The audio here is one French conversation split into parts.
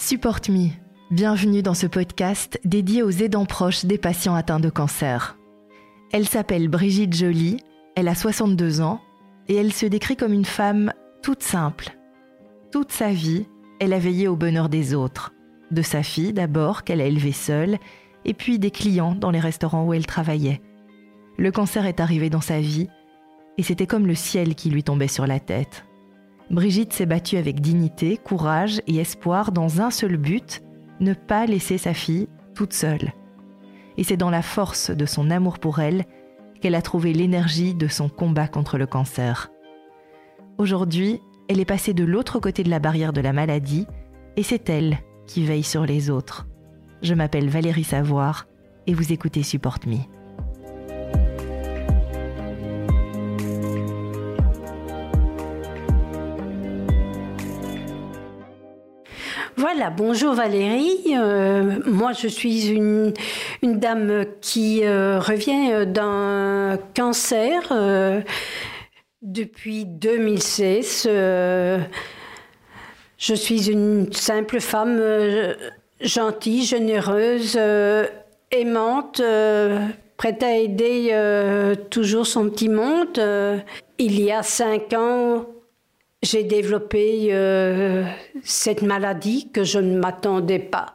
Support Me. Bienvenue dans ce podcast dédié aux aidants proches des patients atteints de cancer. Elle s'appelle Brigitte Joly, elle a 62 ans et elle se décrit comme une femme toute simple. Toute sa vie, elle a veillé au bonheur des autres, de sa fille d'abord qu'elle a élevée seule, et puis des clients dans les restaurants où elle travaillait. Le cancer est arrivé dans sa vie et c'était comme le ciel qui lui tombait sur la tête. Brigitte s'est battue avec dignité, courage et espoir dans un seul but, ne pas laisser sa fille toute seule. Et c'est dans la force de son amour pour elle qu'elle a trouvé l'énergie de son combat contre le cancer. Aujourd'hui, elle est passée de l'autre côté de la barrière de la maladie et c'est elle qui veille sur les autres. Je m'appelle Valérie Savoir et vous écoutez Support Me. Voilà, bonjour Valérie. Euh, moi, je suis une, dame qui euh, revient d'un cancer euh, depuis 2016. je suis une simple femme gentille, généreuse, aimante, prête à aider toujours son petit monde. il y a cinq ans, j'ai développé euh, cette maladie que je ne m'attendais pas.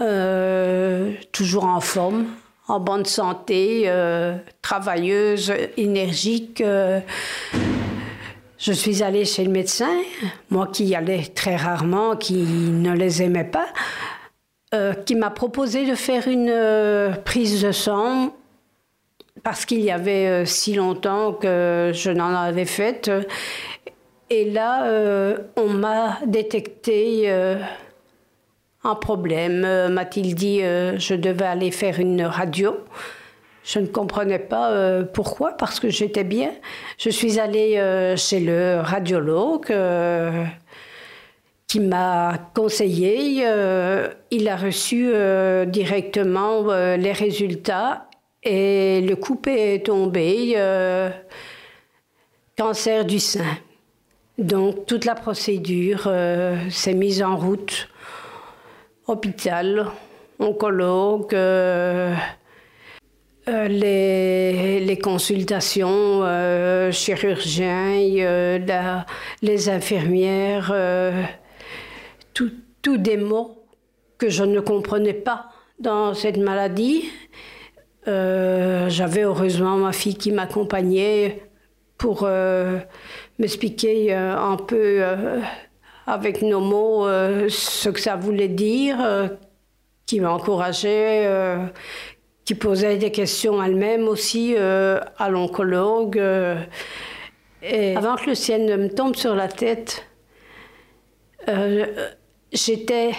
Euh, toujours en forme, en bonne santé, euh, travailleuse, énergique. je suis allée chez le médecin, moi qui y allais très rarement, qui ne les aimais pas, qui m'a proposé de faire une prise de sang parce qu'il y avait si longtemps que je n'en avais faite et là, euh, on m'a détecté euh, un problème. Euh, m'a-t-il dit, je devais aller faire une radio. Je ne comprenais pas pourquoi, parce que j'étais bien. Je suis allée chez le radiologue qui m'a conseillé. il a reçu directement les résultats et le coupé est tombé. cancer du sein. Donc toute la procédure euh, s'est mise en route. Hôpital, oncologue, euh, euh, les, consultations, chirurgiens, les infirmières, tout, des mots que je ne comprenais pas dans cette maladie. J'avais heureusement ma fille qui m'accompagnait pour m'expliquer euh, un peu euh, avec nos mots euh, ce que ça voulait dire, qui m'encourageait, qui posait des questions elle-même aussi à l'oncologue. avant que le ciel ne me tombe sur la tête, j'étais,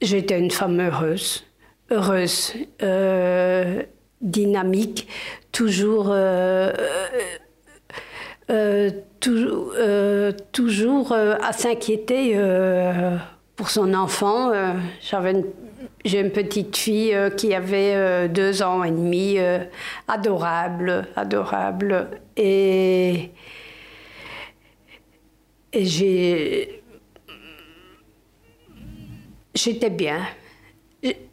j'étais une femme heureuse, heureuse, dynamique, toujours euh, toujours, euh, toujours euh, à s'inquiéter pour son enfant. J'avais j'ai une petite fille qui avait deux ans et demi, adorable, adorable. Et, et j'ai, j'étais bien.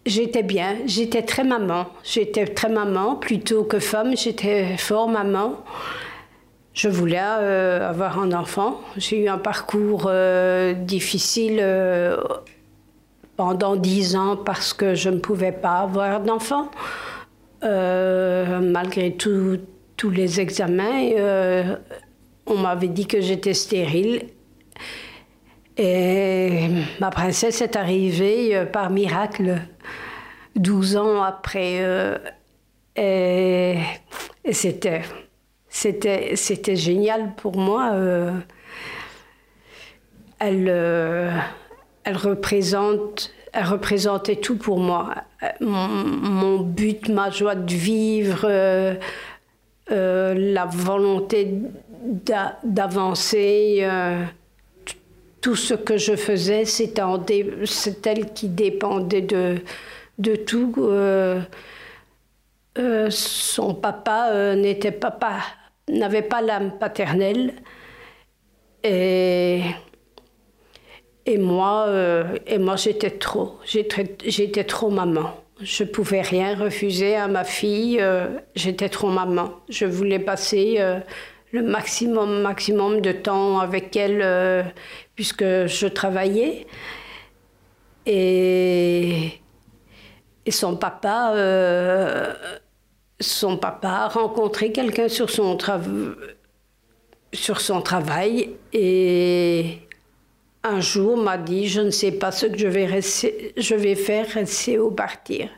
J'étais bien, j'étais très maman. J'étais très maman plutôt que femme, j'étais fort maman. Je voulais euh, avoir un enfant. J'ai eu un parcours euh, difficile euh, pendant dix ans parce que je ne pouvais pas avoir d'enfant. malgré tous les examens, on m'avait dit que j'étais stérile. Et ma princesse est arrivée par miracle 12 ans après. et c'était c'était, c'était génial pour moi. Euh, elle, euh, elle, représente, elle représentait tout pour moi. Mon, but, ma joie de vivre, euh, la volonté d'avancer. tout ce que je faisais, c'est elle qui dépendait de, de tout. son papa n'était pas n'avait pas l'âme paternelle. Et, Et moi, et moi j'étais trop. J'étais trop maman. Je pouvais rien refuser à ma fille. j'étais trop maman. Je voulais passer le maximum, maximum de temps avec elle puisque je travaillais. Et, et son papa, euh, son papa a rencontré quelqu'un sur son, travail et un jour m'a dit je ne sais pas ce que je vais, je vais faire, rester ou partir.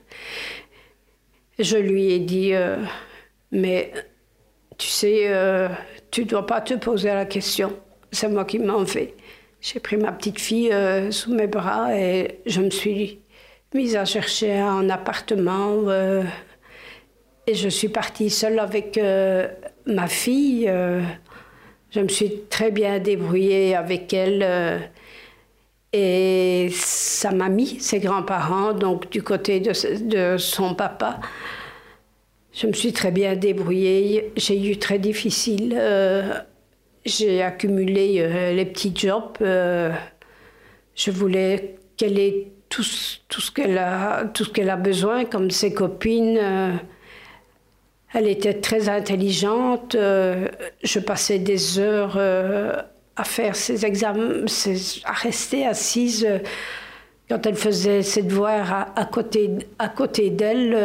Je lui ai dit euh, mais tu sais, euh, tu ne dois pas te poser la question. C'est moi qui m'en fais. J'ai pris ma petite fille euh, sous mes bras et je me suis mise à chercher un appartement. Euh, et je suis partie seule avec euh, ma fille. je me suis très bien débrouillée avec elle. et sa mamie, ses grands-parents, donc du côté de, son papa. Je me suis très bien débrouillée. J'ai eu très difficile j'ai accumulé euh, les petits jobs. Euh, je voulais qu'elle ait tout ce qu'elle a, tout ce qu'elle a besoin, comme ses copines. Euh, elle était très intelligente. je passais des heures à faire ses examens, à rester assise quand elle faisait ses devoirs à, côté, à côté d'elle,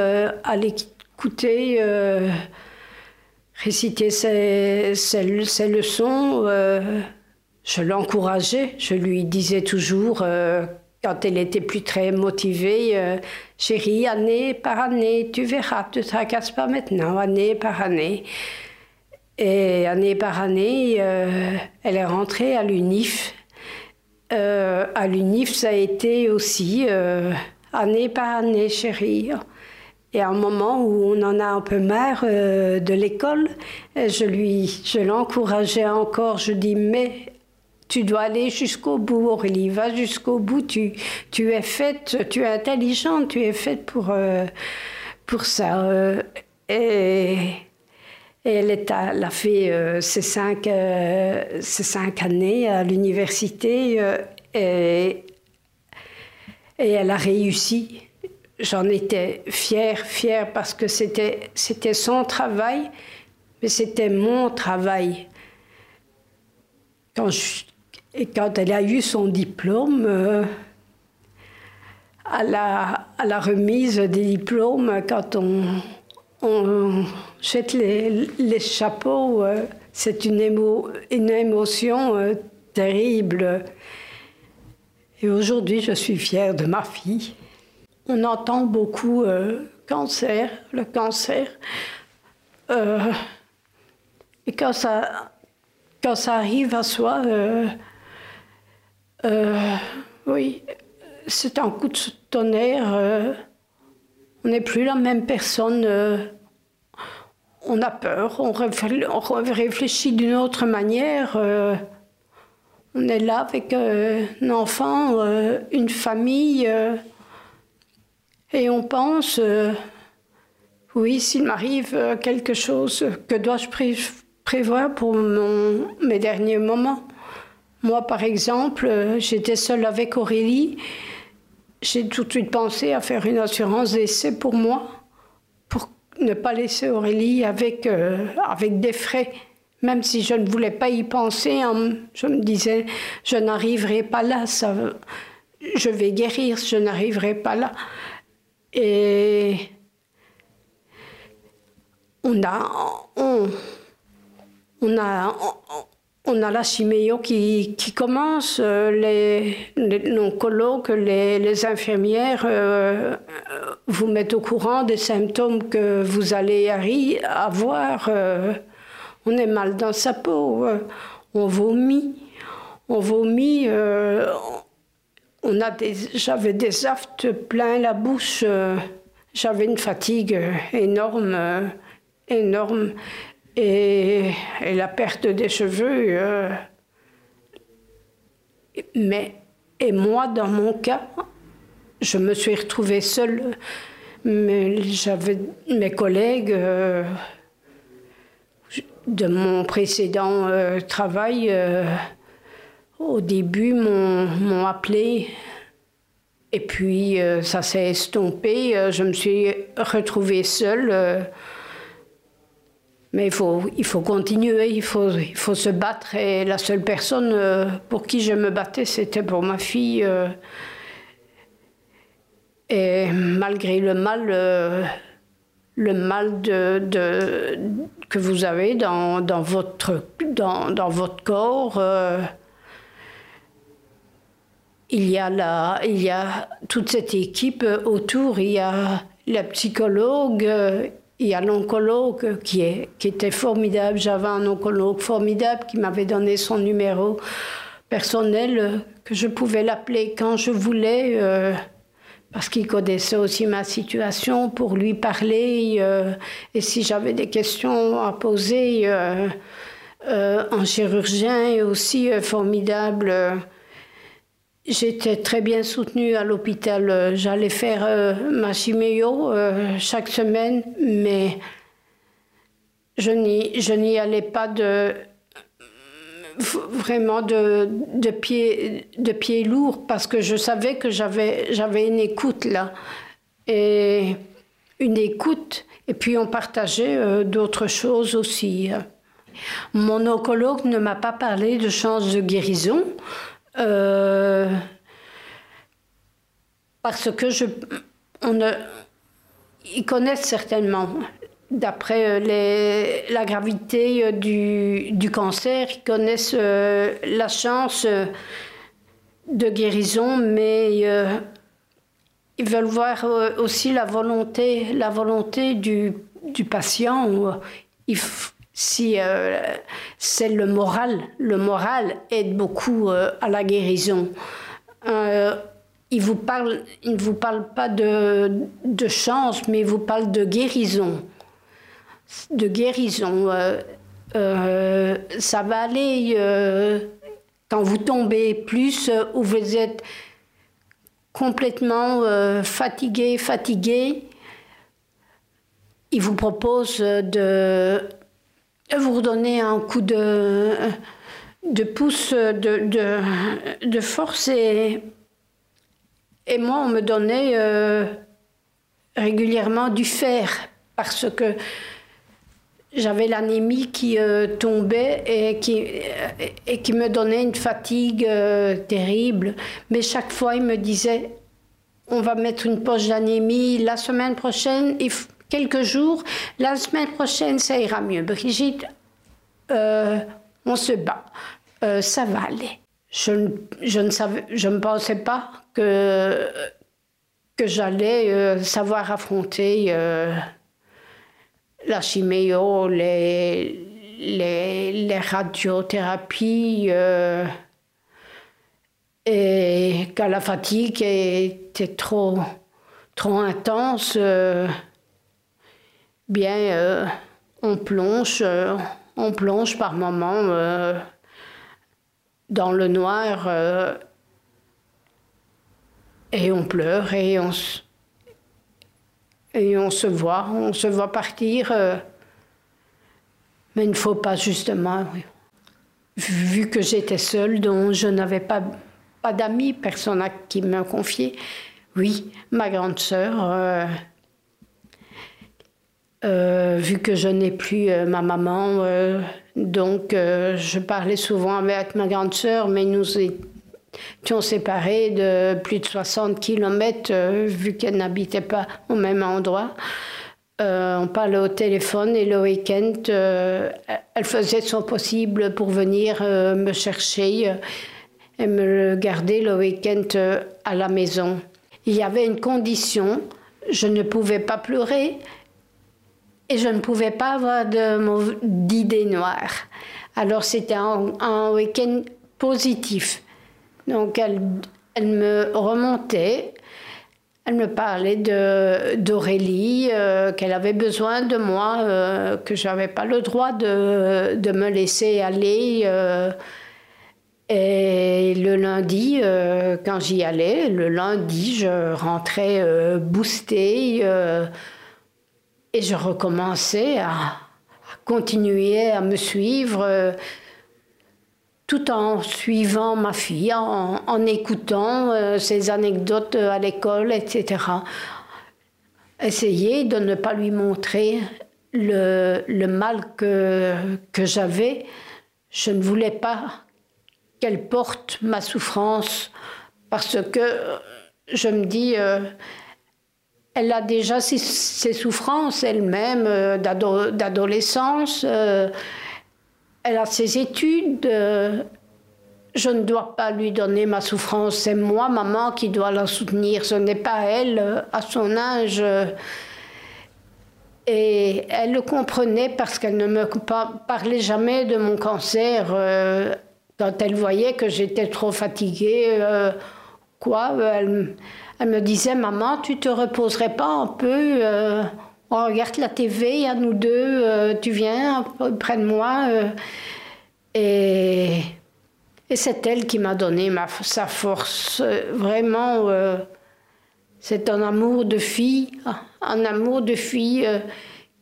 à l'écouter réciter ses, leçons. Euh, je l'encourageais, je lui disais toujours, euh, quand elle était plus très motivée, euh, chérie, année par année, tu verras, ne te tracasse pas maintenant, année par année. Et année par année, elle est rentrée à l'UNIF. à l'UNIF, ça a été aussi année par année, chérie. Et à un moment où on en a un peu marre euh, de l'école, je lui, je l'encourageais encore. Je dis mais tu dois aller jusqu'au bout, Aurélie, va jusqu'au bout. Tu, tu es faite, tu es intelligente, tu es faite pour, euh, pour ça. Euh, et, elle, a fait ses, cinq, ses cinq années à l'université et, et elle a réussi j'en étais fière, fière parce que c'était, c'était son travail, mais c'était mon travail. Quand, et quand elle a eu son diplôme, euh, à, la, remise des diplômes, quand on, jette les, chapeaux, euh, c'est une, émo, une émotion euh, terrible. Et aujourd'hui, je suis fière de ma fille. On entend beaucoup cancer, le cancer. Et quand ça, quand ça arrive à soi, euh, oui, c'est un coup de tonnerre. on n'est plus la même personne. on a peur, on réfléchit d'une autre manière. on est là avec un enfant, une famille. Et on pense, euh, oui, s'il m'arrive euh, quelque chose, que dois-je prévoir pour mes derniers moments? Moi, par exemple, euh, j'étais seule avec Aurélie. J'ai tout de suite pensé à faire une assurance d'essai pour moi, pour ne pas laisser Aurélie avec, avec des frais. Même si je ne voulais pas y penser, hein, je me disais, je n'arriverai pas là, ça, je vais guérir, je n'arriverai pas là. Et on a, on, a, on a la chiméo qui, commence, euh, les, les, nos colloques, les, infirmières euh, vous mettent au courant des symptômes que vous allez avoir. Euh, on est mal dans sa peau, on vomit, on vomit, on a des, j'avais des aftes plein la bouche. J'avais une fatigue énorme, énorme. Et, la perte des cheveux. Euh, mais, et moi, dans mon cas, je me suis retrouvée seule. Mais j'avais mes collègues de mon précédent travail au début m'ont appelé et puis euh, ça s'est estompé. Euh, je me suis retrouvée seule. Euh, mais il faut, il faut continuer, il faut, il faut se battre. Et la seule personne pour qui je me battais, c'était pour ma fille. Et malgré le mal, le mal de, de, que vous avez dans, dans votre, dans, dans votre corps, il y a, la, il y a toute cette équipe autour. Il y a la psychologue, il y a l'oncologue qui, qui était formidable. J'avais un oncologue formidable qui m'avait donné son numéro personnel, que je pouvais l'appeler quand je voulais, euh, parce qu'il connaissait aussi ma situation, pour lui parler. Euh, et si j'avais des questions à poser, euh, un chirurgien est aussi formidable J'étais très bien soutenue à l'hôpital. J'allais faire euh, ma chiméo euh, chaque semaine, mais je n'y allais pas vraiment de, de pieds de pied lourds parce que je savais que j'avais j'avais une écoute là et une écoute et puis on partageait euh, d'autres choses aussi. Mon oncologue ne m'a pas parlé de chances de guérison. Euh, parce que je, ils connaissent certainement, d'après euh, la gravité euh, du, cancer, ils connaissent la chance de guérison, mais ils veulent voir aussi la volonté, la volonté du, patient. Si euh, c'est le moral. Le moral aide beaucoup euh, à la guérison. Euh, il vous parle, il ne vous parle pas de, de, chance, mais il vous parle de guérison. De guérison. ça va aller quand vous tombez plus ou vous êtes complètement fatigué, fatigué. Il vous propose de vous redonner un coup de, de pouce de, de, force et, et moi on me donnait euh, régulièrement du fer parce que j'avais l'anémie qui euh, tombait et qui, et qui me donnait une fatigue euh, terrible. Mais chaque fois, il me disait, on va mettre une poche d'anémie la semaine prochaine. Quelques jours. La semaine prochaine, ça ira mieux. Brigitte, euh, on se bat. Euh, ça va aller. Je, je, ne savais, je ne pensais pas que, que j'allais euh, savoir affronter la chiméo, les, les, les radiothérapies et quand la fatigue était trop, trop intense bien, euh, on plonge, euh, on plonge par moments euh, dans le noir et on pleure et on, et on se voit, on se voit partir. mais il ne faut pas justement, vu que j'étais seule, dont je n'avais pas, pas d'amis, personne à qui me confier. Oui, ma grande sœur euh, vu que je n'ai plus euh, ma maman, euh, donc je parlais souvent avec ma grande sœur, mais nous étions séparés de plus de 60 kilomètres, vu qu'elle n'habitait pas au même endroit. on parlait au téléphone et le week-end, elle faisait son possible pour venir me chercher et me garder le week-end à la maison. Il y avait une condition, je ne pouvais pas pleurer, et je ne pouvais pas avoir d'idées noires. Alors c'était un, week-end positif. Donc elle, me remontait, elle me parlait d'Aurélie, euh, qu'elle avait besoin de moi, euh, que je n'avais pas le droit de, me laisser aller. Euh. et le lundi, quand j'y allais, le lundi, je rentrais boostée et je recommençais à, continuer à me suivre. tout en suivant ma fille, en, écoutant euh, ses anecdotes à l'école, etc. Essayer de ne pas lui montrer le, mal que, que j'avais. Je ne voulais pas qu'elle porte ma souffrance parce que je me dis, euh, elle a déjà ses, souffrances elle-même euh, d'adolescence, euh, elle a ses études. je ne dois pas lui donner ma souffrance, c'est moi, maman, qui dois la soutenir, ce n'est pas elle à son âge. Et elle le comprenait parce qu'elle ne me parlait jamais de mon cancer. quand elle voyait que j'étais trop fatiguée, quoi, elle me disait, maman, tu te reposerais pas un peu euh, On regarde la TV, à nous deux, euh, tu viens près de moi. Euh. et, c'est elle qui m'a donné sa force. Vraiment, c'est un amour de fille, un amour de fille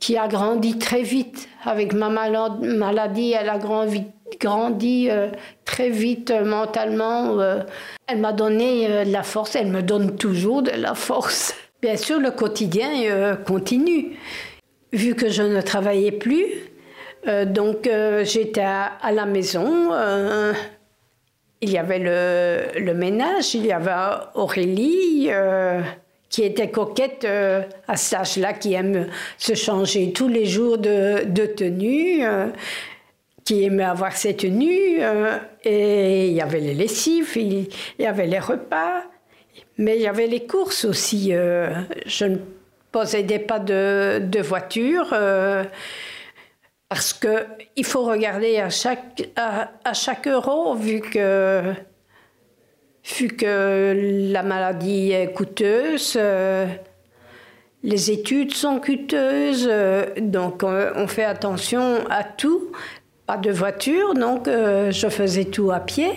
qui a grandi très vite. Avec ma maladie, elle a grandi, grandi très vite mentalement. Elle m'a donné euh, de la force, elle me donne toujours de la force. Bien sûr, le quotidien euh, continue. Vu que je ne travaillais plus, euh, donc j'étais à, la maison. il y avait le, ménage, il y avait Aurélie qui était coquette à cet âge-là, qui aime se changer tous les jours de tenue qui aimait avoir ses tenues. Euh, et il y avait les lessives, il y avait les repas, mais il y avait les courses aussi. Euh, je ne possédais pas de, voiture. Euh, parce qu'il faut regarder à chaque, à, chaque euro, vu que, vu que la maladie est coûteuse, les études sont coûteuses, donc on fait attention à tout pas de voiture, donc euh, je faisais tout à pied.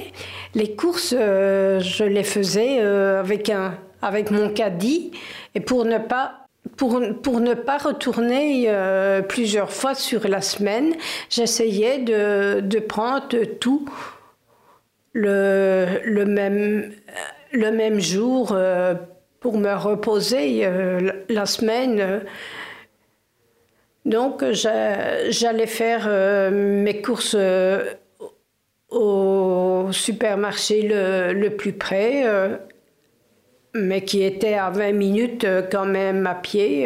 Les courses, euh, je les faisais euh, avec, un, avec mon caddie. Et pour ne pas pour, pour, ne pas retourner plusieurs fois sur la semaine, j'essayais de, de, prendre tout le, le, même, le même jour pour me reposer la semaine. Donc j'allais faire euh, mes courses euh, au supermarché le, plus près, euh, mais qui était à 20 minutes quand même à pied.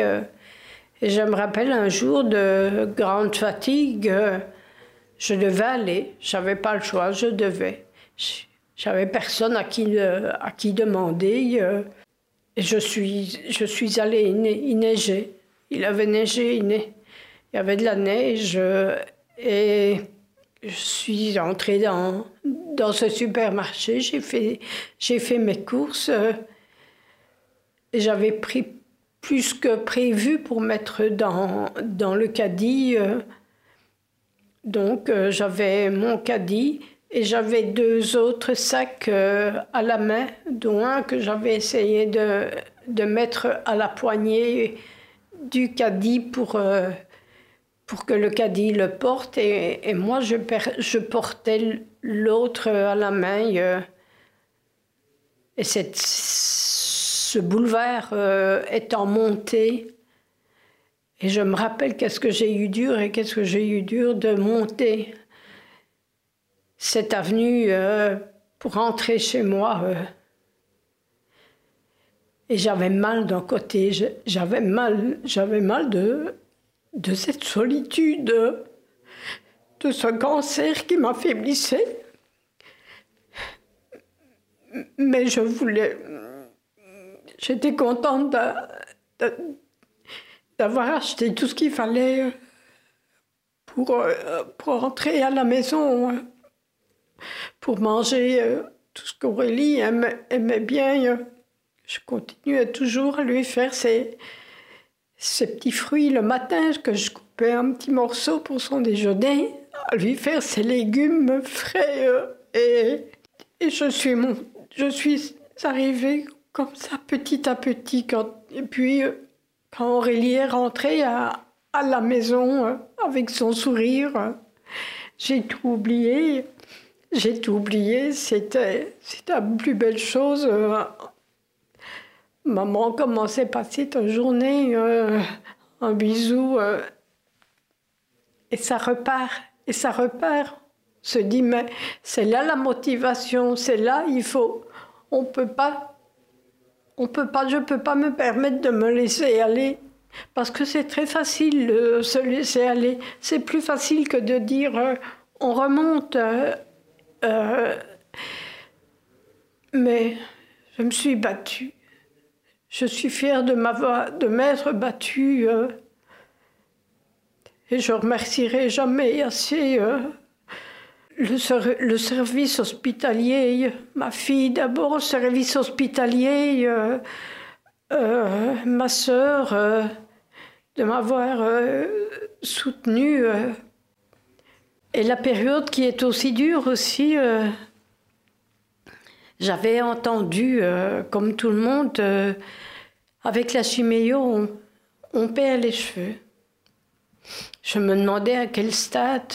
et je me rappelle un jour de grande fatigue, je devais aller, j'avais pas le choix, je devais. J'avais personne à qui, à qui demander. et je suis, je suis allée, il, neigeait. Il avait neigé, il neigeait il y avait de la neige euh, et je suis entrée dans, dans ce supermarché, j'ai fait, j'ai fait mes courses. Euh, et J'avais pris plus que prévu pour mettre dans, dans le caddie. Euh. Donc j'avais mon caddie et j'avais deux autres sacs à la main, dont un que j'avais essayé de, de mettre à la poignée du caddie pour pour que le caddie le porte et, moi je, portais l'autre à la main. Euh, et cette, ce boulevard euh, est en montée. Et je me rappelle qu'est-ce que j'ai eu dur et qu'est-ce que j'ai eu dur de monter cette avenue euh, pour rentrer chez moi. Et j'avais mal d'un côté, j'avais mal, j'avais mal de, de cette solitude, de ce cancer qui m'affaiblissait. Mais je voulais. J'étais contente d'avoir acheté tout ce qu'il fallait pour, pour rentrer à la maison, pour manger tout ce qu'Aurélie aimait, aimait bien. Je continuais toujours à lui faire ses, ces petits fruits le matin que je coupais un petit morceau pour son déjeuner, lui faire ses légumes frais. Euh, et, et je suis, mon, je suis arrivée comme ça petit à petit. Quand, et puis, euh, quand Aurélie est rentrée à, à la maison euh, avec son sourire, j'ai tout oublié. j'ai tout oublié. C'était la plus belle chose. Euh, maman commençait à passer ta journée, euh, un bisou, euh, et ça repart, et ça repart. Se dit, mais c'est là la motivation, c'est là, il faut. On peut pas, on peut pas, je peux pas me permettre de me laisser aller. Parce que c'est très facile de se laisser aller. C'est plus facile que de dire on remonte. Euh, mais je me suis battue. Je suis fière de de m'être battue. Euh, et je remercierai jamais assez euh, le, service hospitalier, ma fille d'abord, le service hospitalier, ma sœur, de m'avoir soutenue. Et la période qui est aussi dure aussi, euh, j'avais entendu, euh, comme tout le monde, euh, avec la chiméo, on, perd les cheveux. Je me demandais à quel stade,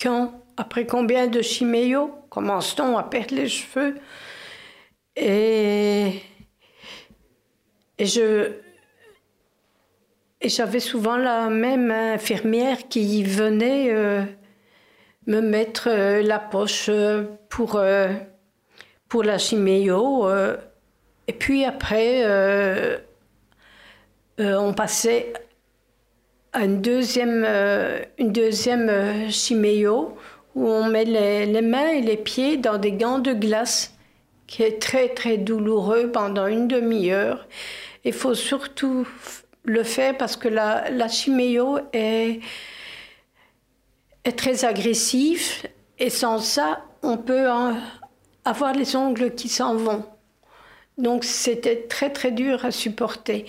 quand, après combien de chiméo, commence-t-on à perdre les cheveux? Et, je, et j'avais souvent la même infirmière qui venait me mettre euh, la poche euh, pour, euh, pour la chiméo. et puis après, on passait à une deuxième, une deuxième où on met les, mains et les pieds dans des gants de glace qui est très très douloureux pendant une demi-heure. Il faut surtout le faire parce que la, la est est très agressif et sans ça, on peut avoir les ongles qui s'en vont. Donc c'était très très dur à supporter.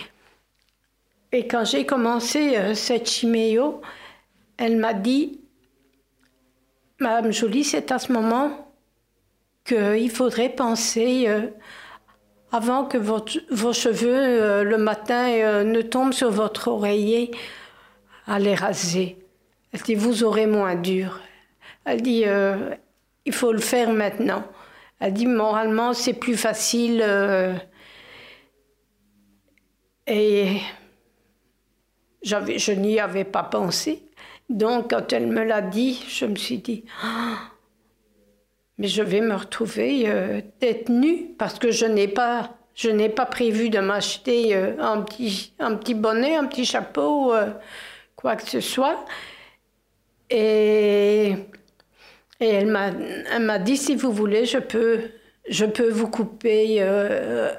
Et quand j'ai commencé euh, cette chiméo, elle m'a dit, Madame Jolie, c'est à ce moment qu'il faudrait penser, euh, avant que vos cheveux euh, le matin ne tombent sur votre oreiller, à les raser. Elle dit, vous aurez moins dur. Elle dit, il faut le faire maintenant. Elle dit, moralement, c'est plus facile. Euh, et je n'y avais pas pensé. Donc, quand elle me l'a dit, je me suis dit, ah, mais je vais me retrouver euh, tête nue parce que je n'ai pas, je n'ai pas prévu de m'acheter un, petit, un petit bonnet, un petit chapeau, quoi que ce soit. Et, et elle m'a dit, si vous voulez, je peux, je peux vous couper euh,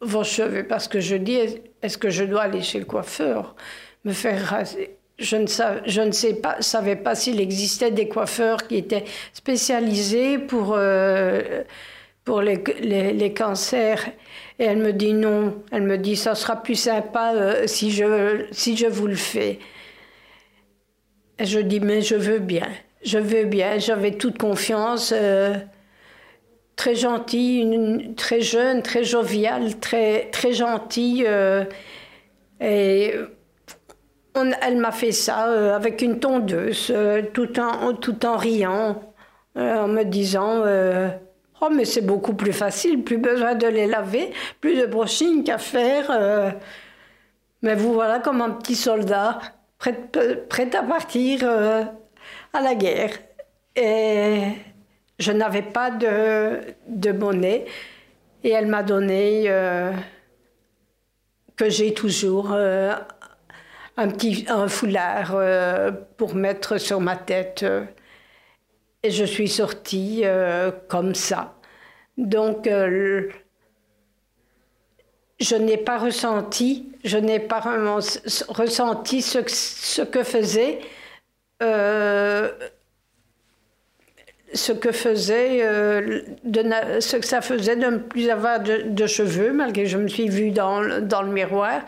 vos cheveux. Parce que je dis, est-ce que je dois aller chez le coiffeur, me faire raser? Je ne, savais, je ne sais pas, savais pas s'il existait des coiffeurs qui étaient spécialisés pour, euh, pour les, les, cancers. Et elle me dit non. Elle me dit, ça sera plus sympa euh, si, je, si je vous le fais. Et je dis, mais je veux bien, je veux bien, j'avais toute confiance. Euh, très gentille, très jeune, très joviale, très, très gentille. Euh, et elle m'a fait ça euh, avec une tondeuse, tout, en, tout en riant, en me disant Oh, mais c'est beaucoup plus facile, plus besoin de les laver, plus de brushing qu'à faire. mais vous voilà comme un petit soldat prête, à partir à la guerre. Et je n'avais pas de, de monnaie. Et elle m'a donné, euh, que j'ai toujours, euh, un petit un foulard pour mettre sur ma tête. Et je suis sortie comme ça. Donc, je n'ai pas ressenti, je n'ai pas ressenti ce, ce que faisait, euh, ce que faisait, euh, ce que ça faisait de ne plus avoir de, cheveux, malgré que je me suis vue dans, dans le miroir,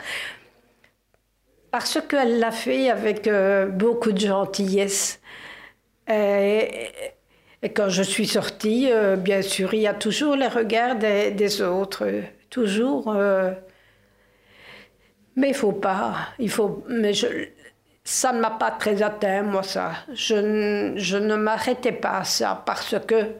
parce qu'elle l'a fait avec euh, beaucoup de gentillesse. Et, quand je suis sortie, bien sûr, il y a toujours les regards des, autres toujours. Euh, mais il faut pas. Il faut. Mais ça ne m'a pas très atteint, moi, ça. Je, je ne m'arrêtais pas à ça parce que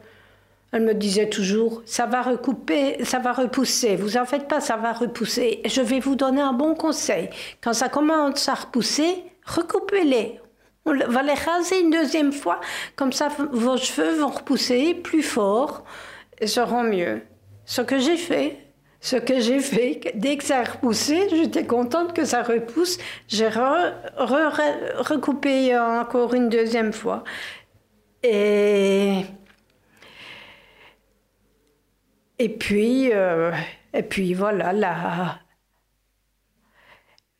elle me disait toujours, ça va recouper, ça va repousser. Vous en faites pas, ça va repousser. Je vais vous donner un bon conseil. Quand ça commence à repousser, recoupez-les. On va les raser une deuxième fois. Comme ça, vos cheveux vont repousser plus fort et seront mieux. Ce que j'ai fait, ce que j'ai fait, dès que ça a repoussé, j'étais contente que ça repousse. J'ai recoupé encore une deuxième fois. Et et puis, euh, et puis voilà,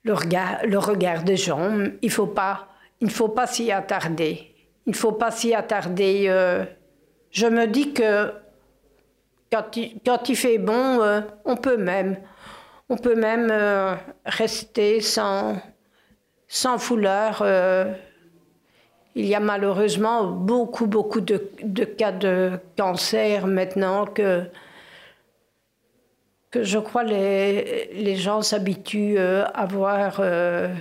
le, regard, le regard des gens, il faut pas, ne faut pas s'y attarder. Il ne faut pas s'y attarder. Euh. je me dis que quand il, quand il fait bon, euh, on peut même, on peut même rester sans, sans foulard. il y a malheureusement beaucoup, beaucoup de, de cas de cancer maintenant que que je crois les, les gens s'habituent euh, à voir, euh,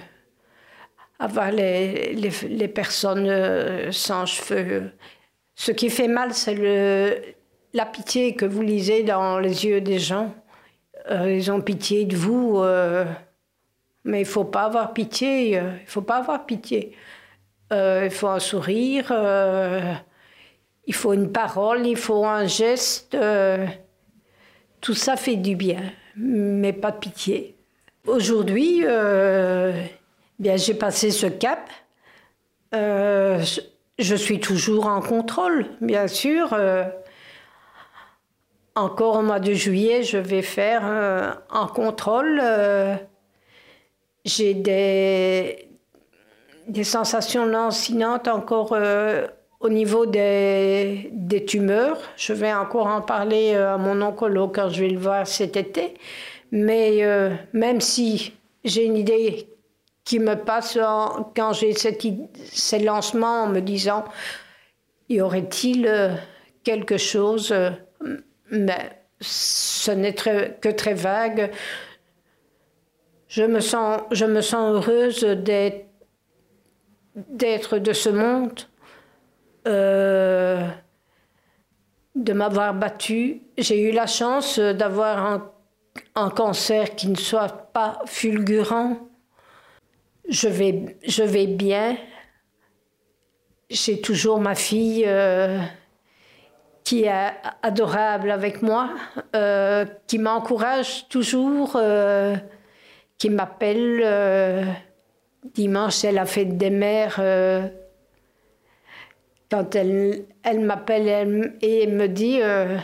à voir les, les, les personnes euh, sans cheveux. Ce qui fait mal, c'est le, la pitié que vous lisez dans les yeux des gens. ils ont pitié de vous, mais il faut pas avoir pitié. Il faut pas avoir pitié. il faut un sourire, il faut une parole, il faut un geste. Tout ça fait du bien, mais pas de pitié. Aujourd'hui, euh, bien j'ai passé ce cap. Euh, je suis toujours en contrôle, bien sûr. Euh, encore au mois de juillet, je vais faire un contrôle. j'ai des, des sensations lancinantes encore au niveau des, des, tumeurs, je vais encore en parler euh, à mon oncologue quand je vais le voir cet été. Mais euh, même si j'ai une idée qui me passe quand j'ai ces lancements en me disant y aurait-il euh, quelque chose, mais ce n'est que très vague. Je me sens, je me sens heureuse d'être de ce monde euh, de m'avoir battu. J'ai eu la chance d'avoir un, un, cancer qui ne soit pas fulgurant. Je vais, je vais bien. J'ai toujours ma fille euh, qui est adorable avec moi, euh, qui m'encourage toujours, qui m'appelle. dimanche, c'est la fête des mères quand elle, elle m'appelle et me dit euh,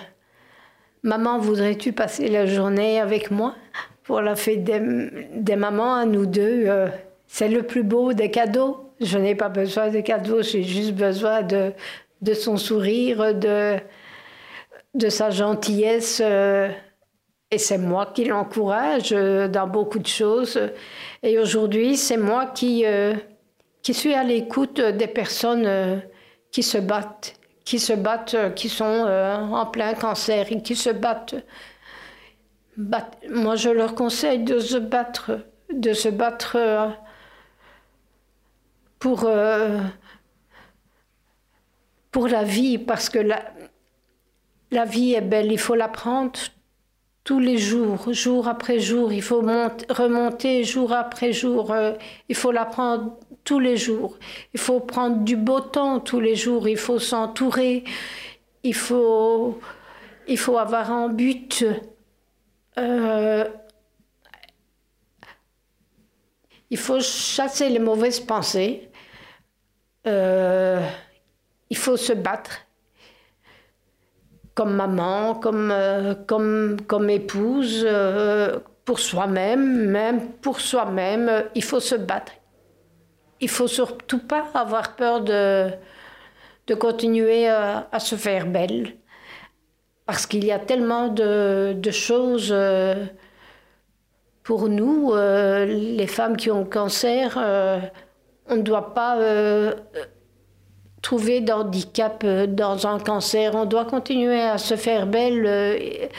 Maman, voudrais-tu passer la journée avec moi pour la fête des, mamans à nous deux euh, C'est le plus beau des cadeaux. Je n'ai pas besoin de cadeaux, j'ai juste besoin de, de son sourire, de, de sa gentillesse. Euh, et c'est moi qui l'encourage dans beaucoup de choses. Et aujourd'hui, c'est moi qui, qui suis à l'écoute des personnes qui se battent, qui se battent, euh, qui sont euh, en plein cancer et qui se battent. Moi, je leur conseille de se battre, de se battre euh, pour, la vie, parce que la, vie est belle, il faut la prendre tous les jours, jour après jour. Il faut remonter jour après jour. il faut la prendre tous les jours. Il faut prendre du beau temps tous les jours. Il faut s'entourer. Il faut, il faut avoir un but. Euh, il faut chasser les mauvaises pensées. Euh, il faut se battre comme maman, comme, euh, comme, comme épouse, pour soi-même, même pour soi-même, il faut se battre il faut surtout pas avoir peur de, de continuer à, se faire belle. Parce qu'il y a tellement de, de choses euh, pour nous, euh, les femmes qui ont le cancer, euh, on ne doit pas trouver d'handicap dans un cancer. On doit continuer à se faire belle.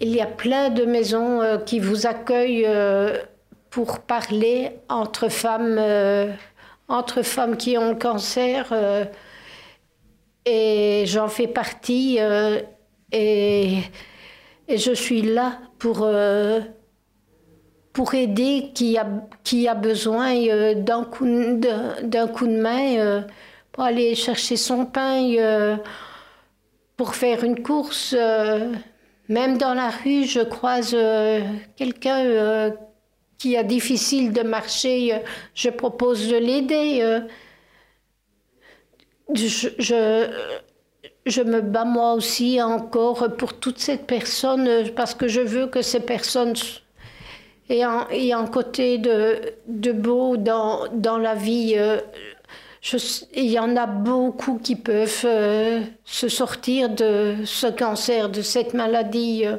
il y a plein de maisons qui vous accueillent pour parler entre femmes euh, entre femmes qui ont le cancer. et j'en fais partie. et, et, je suis là pour aider qui a, besoin euh, d'un coup, d'un coup de main euh, pour aller chercher son pain, euh, pour faire une course. même dans la rue, je croise quelqu'un qui a difficile de marcher, je propose de l'aider. Je, je, je, me bats moi aussi encore pour toutes ces personnes parce que je veux que ces personnes et un, et un côté de, de beau dans, dans la vie. Euh, il y en a beaucoup qui peuvent euh, se sortir de ce cancer, de cette maladie. Euh,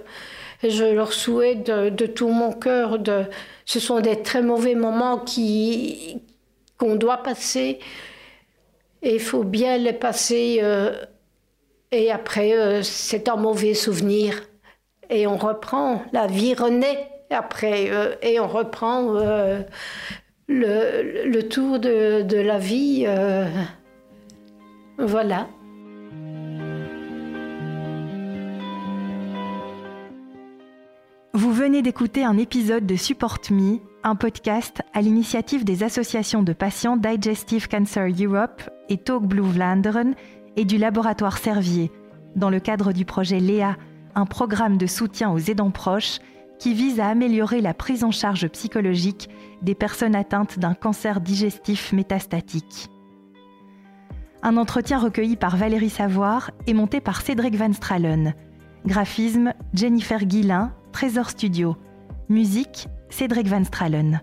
je leur souhaite de, tout mon cœur. Ce sont des très mauvais moments qu'on doit passer. Et il faut bien les passer. et après, c'est un mauvais souvenir. Et on reprend. La vie renaît après, euh, et on reprend le, tour de, la vie. Euh, voilà. Vous venez d'écouter un épisode de Support Me, un podcast à l'initiative des associations de patients Digestive Cancer Europe et Talk Blue Vlaanderen et du laboratoire Servier, dans le cadre du projet Léa, un programme de soutien aux aidants proches qui vise à améliorer la prise en charge psychologique des personnes atteintes d'un cancer digestif métastatique. Un entretien recueilli par Valérie Savoir et monté par Cédric Van Stralen. Graphisme Jennifer Guillain, Trésor Studio. Musique Cédric Van Stralen.